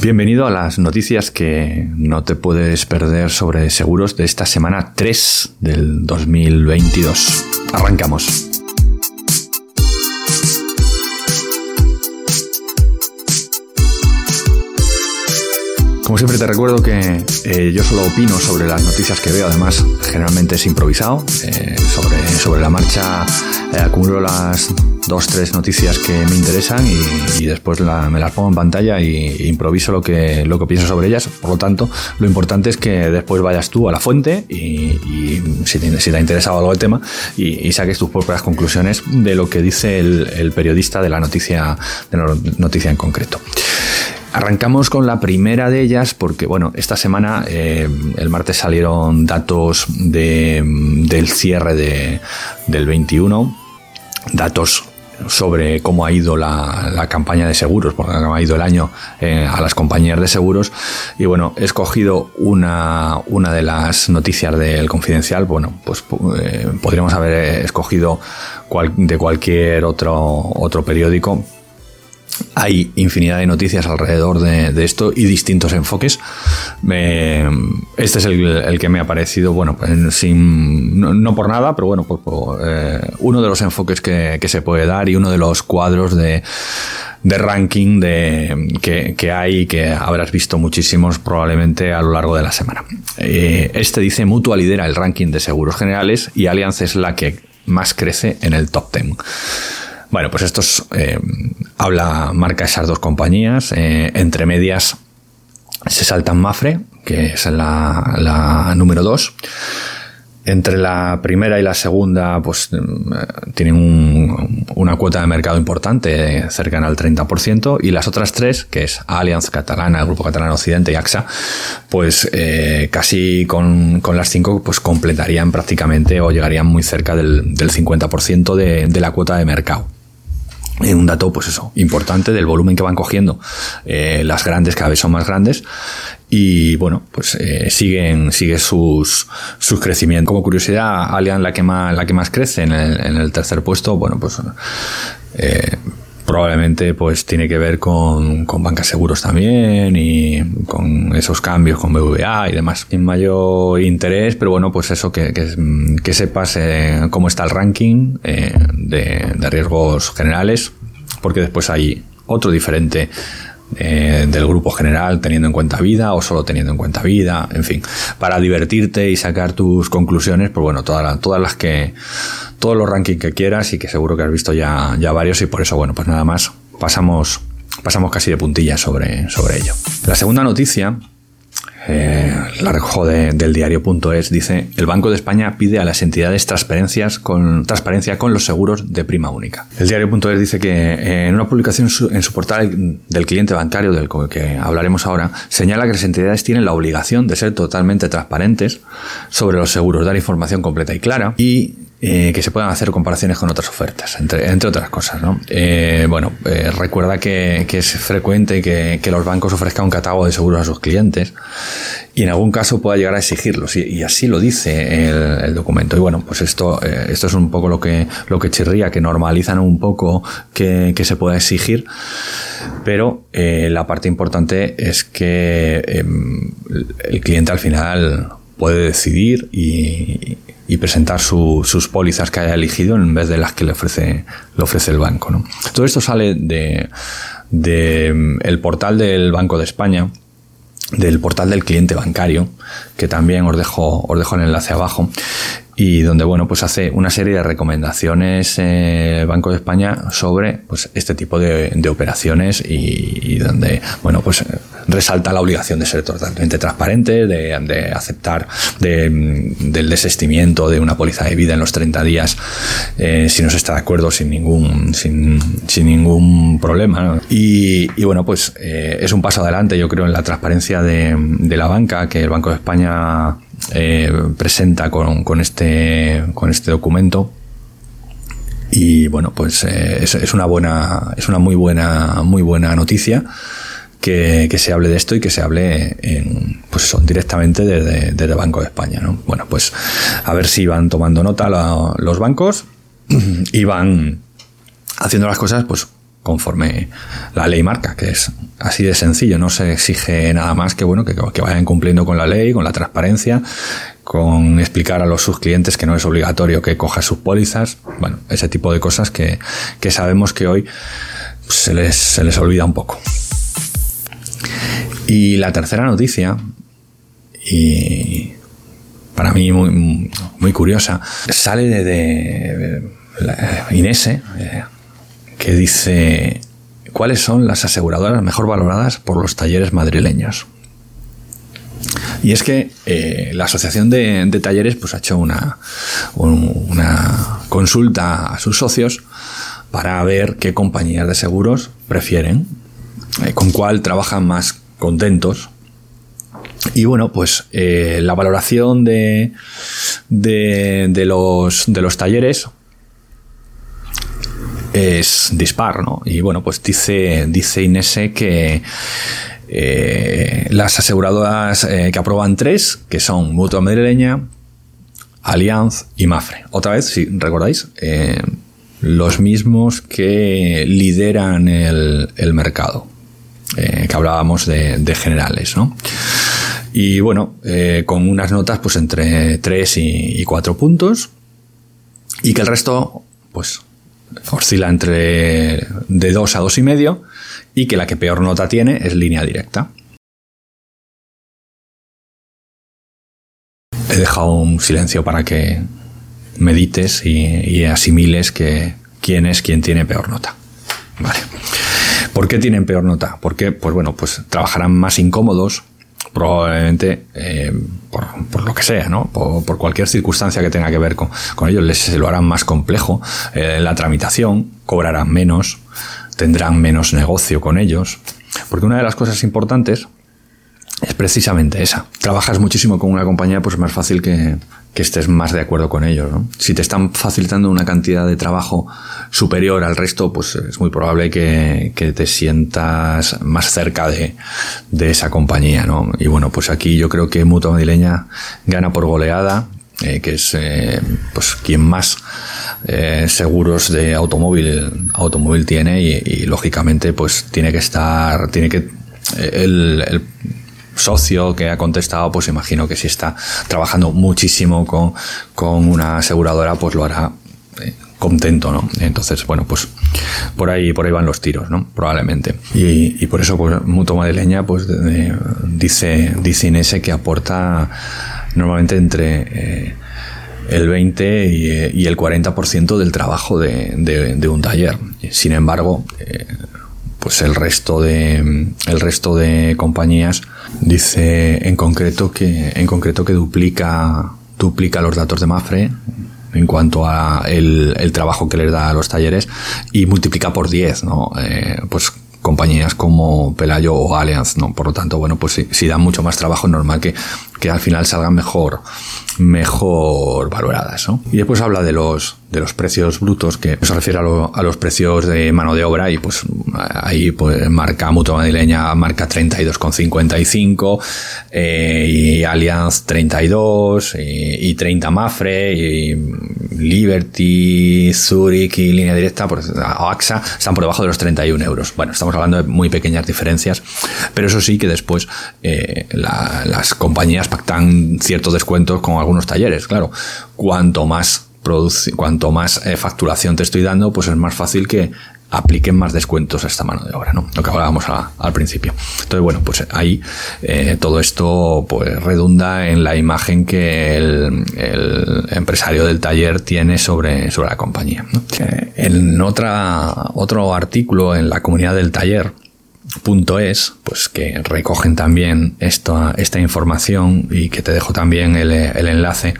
Bienvenido a las noticias que no te puedes perder sobre seguros de esta semana 3 del 2022. Arrancamos. Como siempre te recuerdo que eh, yo solo opino sobre las noticias que veo, además generalmente es improvisado. Eh, sobre, sobre la marcha eh, acumulo las dos, tres noticias que me interesan y, después me las pongo en pantalla y, improviso lo que, lo que pienso sobre ellas. Por lo tanto, lo importante es que después vayas tú a la fuente y, si, te, si, te, ha interesado algo el tema y, saques tus propias conclusiones de lo que dice el, el periodista de la noticia, de la noticia en concreto. Arrancamos con la primera de ellas porque, bueno, esta semana, eh, el martes salieron datos de, del cierre de, del 21, datos sobre cómo ha ido la, campaña de seguros, porque ha ido el año eh, a las compañías de seguros. Y bueno, he escogido una, una de las noticias del confidencial. Bueno, pues eh, podríamos haber escogido de cualquier otro, otro periódico, hay infinidad de noticias alrededor de, esto y distintos enfoques. este es el, que me ha parecido, bueno, sin, no, por nada, pero bueno, por, eh, uno de los enfoques que, se puede dar y uno de los cuadros de, ranking de, que, hay y que habrás visto muchísimos probablemente a lo largo de la semana. Eh, este dice Mutua lidera el ranking de seguros generales y Allianz es la que más crece en el top 10. Bueno, pues esto eh, habla, marca esas dos compañías. Eh, entre medias se saltan Mafre, que es la, número dos. Entre la primera y la segunda, pues mm, tienen una cuota de mercado importante, cercana al 30%, y las otras tres, que es Allianz Catalana, el Grupo Catalán Occidente y AXA, pues eh, casi con, las cinco, pues completarían prácticamente o llegarían muy cerca del, del 50% de, de la cuota de mercado un dato, pues eso, importante del volumen que van cogiendo. Eh, las grandes cada vez son más grandes y bueno, pues eh, siguen, sigue sus, sus crecimientos. Como curiosidad, Allianz la que más, la que más crece en el, en el tercer puesto, bueno, pues eh, probablemente pues tiene que ver con, con bancas seguros también y con esos cambios con BVA y demás. Sin mayor interés, pero bueno, pues eso, que, que, sepas eh, cómo está el ranking eh, de, de riesgos generales, porque después hay otro diferente eh, del grupo general teniendo en cuenta vida o solo teniendo en cuenta vida, en fin, para divertirte y sacar tus conclusiones, pues bueno, todas, todas las que, todos los rankings que quieras y que seguro que has visto ya, ya varios y por eso, bueno, pues nada más, pasamos, pasamos casi de puntillas sobre, sobre ello. La segunda noticia eh, la recojo del diario.es, dice, el Banco de España pide a las entidades transparencias con, transparencia con los seguros de prima única. El diario.es dice que eh, en una publicación en su portal del cliente bancario, del que hablaremos ahora, señala que las entidades tienen la obligación de ser totalmente transparentes sobre los seguros, dar información completa y clara y eh, que se puedan hacer comparaciones con otras ofertas, entre, entre otras cosas. ¿no? Eh, bueno, eh, recuerda que, es frecuente que, los bancos ofrezcan un catálogo de seguros a sus clientes y en algún caso pueda llegar a exigirlos y, así lo dice el, el, documento. Y bueno, pues esto, esto es un poco lo que, lo que chirría, que normalizan un poco que, que se pueda exigir, pero la parte importante es que em, el cliente al final puede decidir y, y presentar sus pólizas que haya elegido en vez de las que le ofrece, le ofrece el banco. ¿no? Todo esto sale de, de mm, el portal del Banco de España, del portal del cliente bancario, que también os dejo, os dejo el enlace abajo, y donde bueno pues hace una serie de recomendaciones eh, Banco de España sobre pues este tipo de, de operaciones y, donde bueno pues resalta la obligación de ser totalmente transparente de, de aceptar de, del desestimiento de una póliza de vida en los 30 días eh, si no se está de acuerdo sin ningún sin, sin ningún problema y, y, bueno pues eh, es un paso adelante yo creo en la transparencia de, de la banca que el Banco de España eh, presenta con, este, con este documento. Y bueno, pues eh, es, una buena, es una muy buena, muy buena noticia que, se hable de esto y que se hable pues eso, directamente desde, desde Banco de España. ¿no? Bueno, pues a ver si van tomando nota los bancos y van haciendo las cosas pues conforme la ley marca, que es así de sencillo, no se exige nada más que bueno, que, vayan cumpliendo con la ley, con la transparencia, con explicar a los sus clientes que no es obligatorio que coja sus pólizas, bueno, ese tipo de cosas que, que sabemos que hoy se les, se les olvida un poco. Y la tercera noticia, y para mí muy, curiosa, sale de, Inese, eh, que dice cuáles son las aseguradoras mejor valoradas por los talleres madrileños. Y es que eh, la Asociación de, Talleres pues, ha hecho una, una consulta a sus socios para ver qué compañías de seguros prefieren, eh, con cuál trabajan más contentos. Y bueno, pues eh, la valoración de, de, los, de los talleres es dispar, ¿no? Y bueno, pues dice, dice Inese que eh, las aseguradoras eh, que aprueban tres, que son Mutua Madrileña, Allianz y Mafre. Otra vez, si recordáis, eh, los mismos que lideran el, mercado, que hablábamos de, generales, ¿no? Y bueno, con unas notas pues entre 3 y, y 4 puntos y que el resto pues oscila entre de 2 a dos y medio y que la que peor nota tiene es línea directa. He dejado un silencio para que medites y, asimiles que quién es quien tiene peor nota. Vale. ¿Por qué tienen peor nota? Porque, pues bueno, pues trabajarán más incómodos, probablemente eh, por, lo que sea, ¿no? Por, cualquier circunstancia que tenga que ver con, ellos, les se lo harán más complejo. Eh, la tramitación, cobrarán menos, tendrán menos negocio con ellos. Porque una de las cosas importantes es precisamente esa. Trabajas muchísimo con una compañía, pues es más fácil que, estés más de acuerdo con ellos. Si te están facilitando una cantidad de trabajo superior al resto, pues es muy probable que, te sientas más cerca de, esa compañía. ¿no? Y bueno, pues aquí yo creo que Mutua Madrileña gana por goleada, eh, que es eh, pues quien más eh, seguros de automóvil automóvil tiene y, lógicamente pues tiene que estar tiene que socio que ha contestado pues imagino que si está trabajando muchísimo con, con una aseguradora pues lo hará contento, ¿no? Entonces, bueno, pues por ahí, por ahí van los tiros, ¿no? Probablemente. Y, por eso, pues, Mutua Madrileña, pues, dice, dice Inés que aporta normalmente entre eh, el 20 y, el 40% del trabajo de, un taller. Sin embargo, eh, pues el resto de el resto de compañías dice en concreto que en concreto que duplica duplica los datos de Mafre en cuanto a el, trabajo que les da a los talleres y multiplica por 10, ¿no? Eh, pues compañías como Pelayo o Allianz, ¿no? Por lo tanto, bueno, pues si, si dan mucho más trabajo, es normal que, que al final salgan mejor, mejor valoradas, ¿no? Y después habla de los, de los precios brutos, que se refiere a, los precios de mano de obra, y pues ahí pues marca Mutua Madrileña, marca 32,55, eh, y Allianz 32, y, y 30 Mafre, y Liberty, Zurich y Línea Directa, pues, AXA, están por debajo de los 31 euros. Bueno, estamos hablando de muy pequeñas diferencias, pero eso sí que después eh, las compañías pactan ciertos descuentos con algunos talleres. Claro, cuanto más cuanto más eh, facturación te estoy dando, pues es más fácil que apliquen más descuentos a esta mano de obra, ¿no? Lo que hablábamos al principio. Entonces, bueno, pues ahí eh, todo esto pues redunda en la imagen que el, empresario del taller tiene sobre, sobre la compañía. Eh, en otra, otro artículo en la comunidad del taller, punto es, pues que recogen también esta, esta información y que te dejo también el, el enlace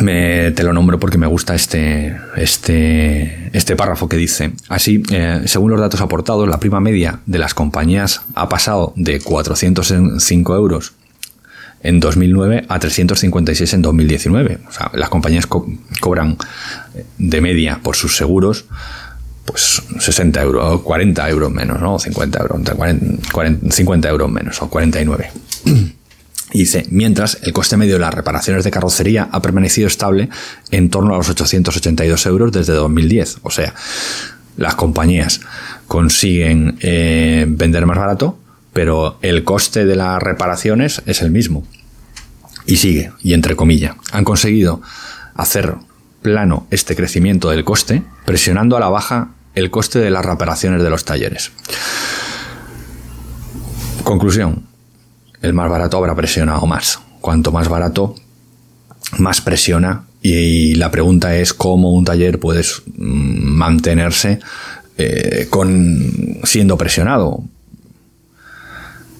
me, te lo nombro porque me gusta este, este, este párrafo que dice, así, eh, según los datos aportados, la prima media de las compañías ha pasado de 405 euros en 2009 a 356 en 2019. O sea, las compañías cobran de media por sus seguros pues 60 euros, 40 euros menos, ¿no? 50 euros, 50 euros menos, o 49. Y dice, mientras el coste medio de las reparaciones de carrocería ha permanecido estable en torno a los 882 euros desde 2010. O sea, las compañías consiguen eh, vender más barato, pero el coste de las reparaciones es el mismo. Y sigue, y entre comillas, han conseguido hacer plano este crecimiento del coste, presionando a la baja el coste de las reparaciones de los talleres. Conclusión, el más barato habrá presionado más. Cuanto más barato, más presiona y la pregunta es cómo un taller puede mm, mantenerse eh, con siendo presionado.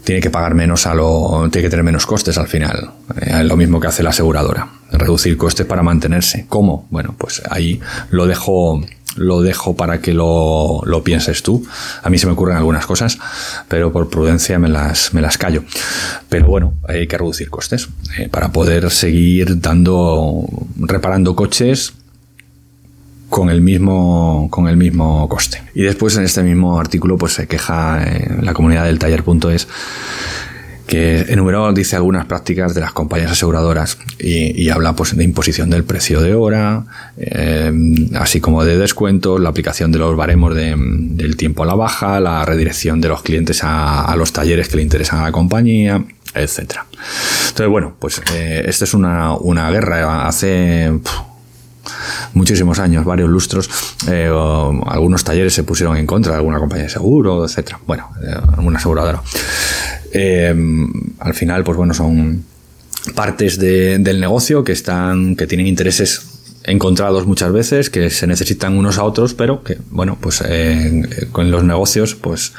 Tiene que pagar menos a lo, tiene que tener menos costes al final. Eh, lo mismo que hace la aseguradora. Reducir costes para mantenerse. ¿Cómo? Bueno, pues ahí lo dejo lo dejo para que lo, lo, pienses tú. A mí se me ocurren algunas cosas, pero por prudencia me las, me las callo. Pero bueno, hay que reducir costes eh, para poder seguir dando, reparando coches con el mismo con el mismo coste. Y después en este mismo artículo pues se queja en la comunidad del taller.es que enumeró, dice algunas prácticas de las compañías aseguradoras y, habla pues de imposición del precio de hora, eh, así como de descuentos, la aplicación de los baremos del tiempo a la baja, la redirección de los clientes a, los talleres que le interesan a la compañía, etcétera. Entonces, bueno, pues eh, esta es una, una guerra. Hace muchísimos años, varios lustros, eh, algunos talleres se pusieron en contra de alguna compañía de seguro, etcétera. Bueno, alguna aseguradora. Eh, al final, pues bueno, son partes del negocio que están, que tienen intereses encontrados muchas veces, que se necesitan unos a otros, pero que, bueno, pues eh, con los negocios, pues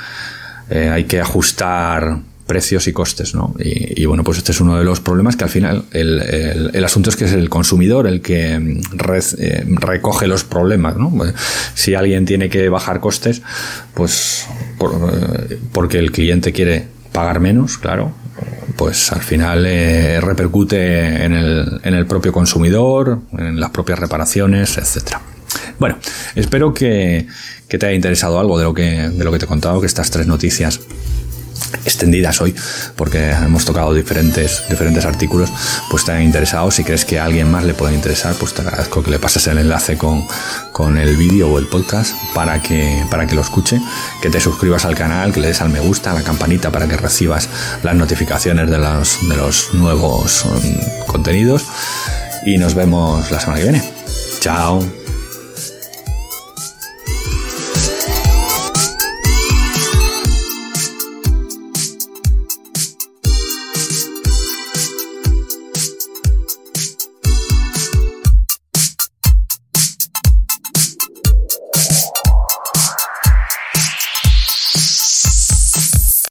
eh, hay que ajustar precios y costes, ¿no? Y, bueno, pues este es uno de los problemas que al final el, el, asunto es que es el consumidor el que recoge los problemas, ¿no? Si alguien tiene que bajar costes, pues porque el cliente quiere pagar menos, claro, pues al final eh, repercute en el, en el propio consumidor, en las propias reparaciones, etcétera. Bueno, espero que, que, te haya interesado algo de lo que, de lo que te he contado, que estas tres noticias extendidas hoy, porque hemos tocado diferentes, diferentes artículos, pues te han interesado. Si crees que a alguien más le puede interesar, pues te agradezco que le pases el enlace con, con el vídeo o el podcast para que, para que lo escuche, que te suscribas al canal, que le des al me gusta, a la campanita para que recibas las notificaciones de los, de los nuevos um, contenidos. Y nos vemos la semana que viene. Chao.